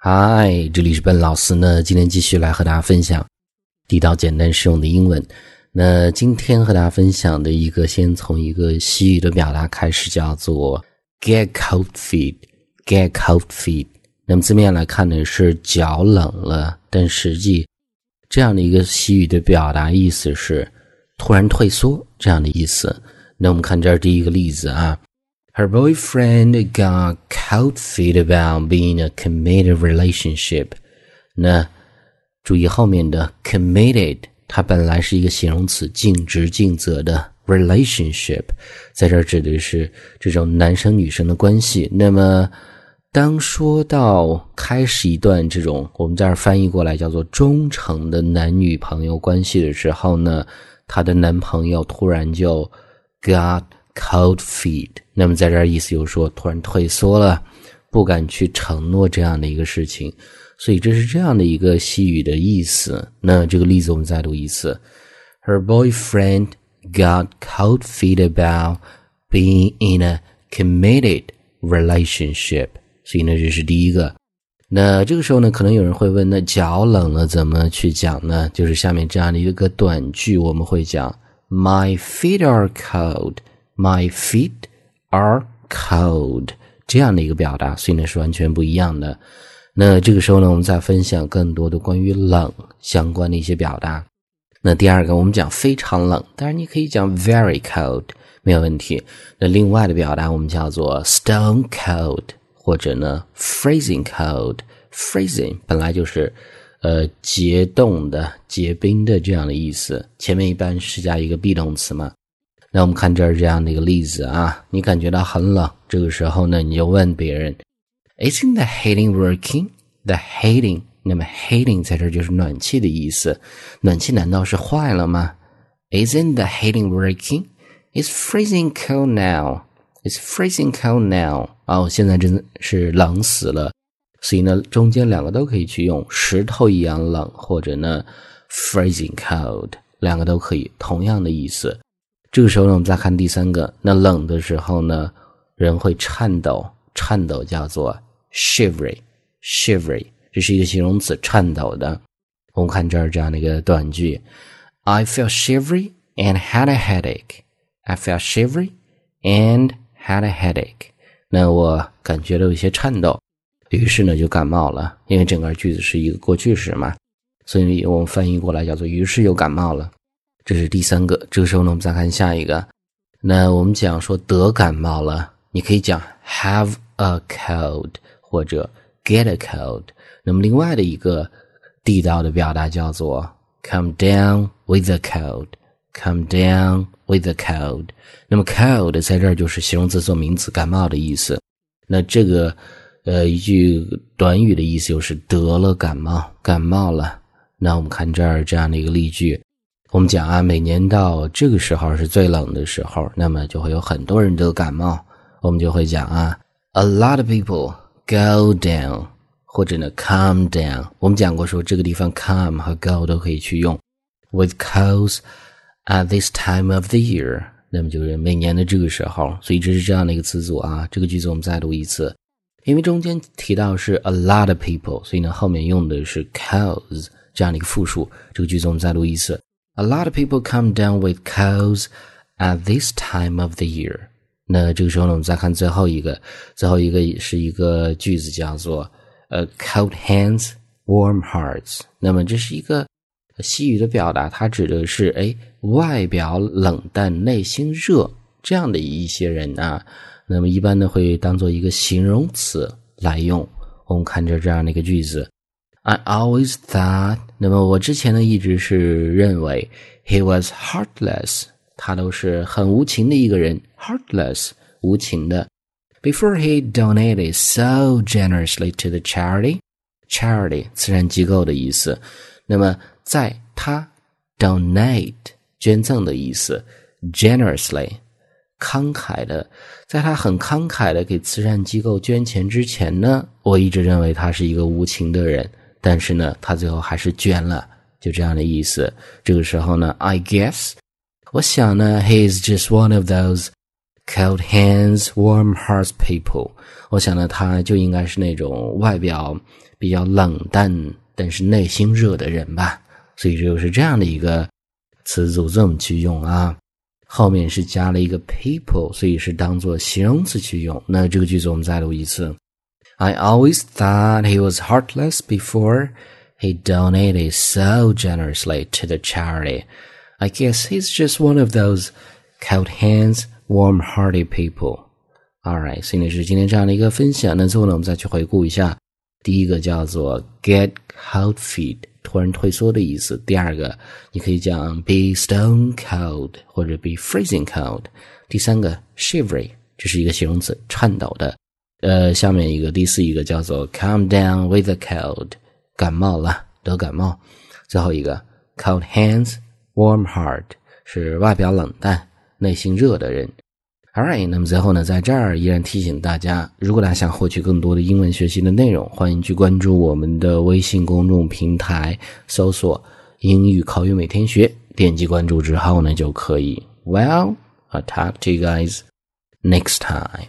嗨，这里是笨老师呢。今天继续来和大家分享地道、简单、实用的英文。那今天和大家分享的一个，先从一个西语的表达开始，叫做 “get cold feet”。get cold feet。那么字面来看呢，是脚冷了，但实际这样的一个西语的表达意思是突然退缩这样的意思。那我们看这儿第一个例子啊。Her boyfriend got cold feet about being a committed relationship。那注意后面的 committed，它本来是一个形容词，尽职尽责的 relationship，在这儿指的是这种男生女生的关系。那么当说到开始一段这种我们在这儿翻译过来叫做忠诚的男女朋友关系的时候呢，她的男朋友突然就 got cold feet。那么在这儿意思就是说，突然退缩了，不敢去承诺这样的一个事情，所以这是这样的一个西语的意思。那这个例子我们再读一次：Her boyfriend got cold feet about being in a committed relationship。所以呢，这是第一个。那这个时候呢，可能有人会问：那脚冷了怎么去讲呢？就是下面这样的一个短句，我们会讲：My feet are cold. My feet. are cold 这样的一个表达，所以呢是完全不一样的。那这个时候呢，我们再分享更多的关于冷相关的一些表达。那第二个，我们讲非常冷，当然你可以讲 very cold 没有问题。那另外的表达，我们叫做 stone cold 或者呢 freezing cold。freezing 本来就是呃结冻的、结冰的这样的意思，前面一般是加一个 be 动词嘛。那我们看这儿这样的一个例子啊，你感觉到很冷，这个时候呢，你就问别人，Isn't the heating working? The heating，那么 heating 在这就是暖气的意思，暖气难道是坏了吗？Isn't the heating working? It's freezing cold now. It's freezing cold now. 哦，现在真的是冷死了。所以呢，中间两个都可以去用，石头一样冷，或者呢，freezing cold，两个都可以，同样的意思。这个时候呢，我们再看第三个。那冷的时候呢，人会颤抖，颤抖叫做 shivery，shivery，这是一个形容词，颤抖的。我们看这儿这样的一个短句：I feel shivery and had a headache. I feel shivery and had a headache. 那我感觉到有些颤抖，于是呢就感冒了。因为整个句子是一个过去时嘛，所以我们翻译过来叫做“于是又感冒了”。这是第三个，这个时候呢，我们再看下一个。那我们讲说得感冒了，你可以讲 have a cold 或者 get a cold。那么另外的一个地道的表达叫做 come down with a cold，come down with a cold。那么 cold 在这儿就是形容词做名词，感冒的意思。那这个呃一句短语的意思就是得了感冒，感冒了。那我们看这儿这样的一个例句。我们讲啊，每年到这个时候是最冷的时候，那么就会有很多人都感冒。我们就会讲啊，a lot of people go down，或者呢 come down。我们讲过说这个地方 come 和 go 都可以去用，with colds at this time of the year。那么就是每年的这个时候，所以这是这样的一个词组啊。这个句子我们再读一次，因为中间提到是 a lot of people，所以呢后面用的是 colds 这样的一个复数。这个句子我们再读一次。A lot of people come down with colds at this time of the year。那这个时候呢，我们再看最后一个，最后一个是一个句子，叫做呃，cold hands, warm hearts。那么这是一个西语的表达，它指的是哎，外表冷淡，内心热这样的一些人啊。那么一般呢，会当做一个形容词来用。我们看着这样的一个句子。I always thought，那么我之前呢一直是认为 he was heartless，他都是很无情的一个人，heartless 无情的。Before he donated so generously to the charity，charity 慈善机构的意思。那么在他 donate 捐赠的意思，generously 慷慨的，在他很慷慨的给慈善机构捐钱之前呢，我一直认为他是一个无情的人。但是呢，他最后还是捐了，就这样的意思。这个时候呢，I guess，我想呢，he is just one of those cold hands, warm hearts people。我想呢，他就应该是那种外表比较冷淡，但是内心热的人吧。所以就是这样的一个词组这么去用啊。后面是加了一个 people，所以是当做形容词去用。那这个句子我们再读一次。I always thought he was heartless before he donated so generously to the charity. I guess he's just one of those cold hands, warm-hearted people. Alright，所以呢是今天这样的一个分享。那最后呢，我们再去回顾一下，第一个叫做 get cold feet，突然退缩的意思。第二个，你可以讲 be stone cold 或者 be freezing cold。第三个 shivery，这是一个形容词，颤抖的。 呃，下面一个第四一个叫做 come down with a cold，感冒了，得感冒。最后一个 cold hands，warm heart，是外表冷淡，内心热的人。All right，那么最后呢，在这儿依然提醒大家，如果大家想获取更多的英文学习的内容，欢迎去关注我们的微信公众平台，搜索“英语口语每天学”，点击关注之后呢，就可以。Well，I'll talk to you guys next time.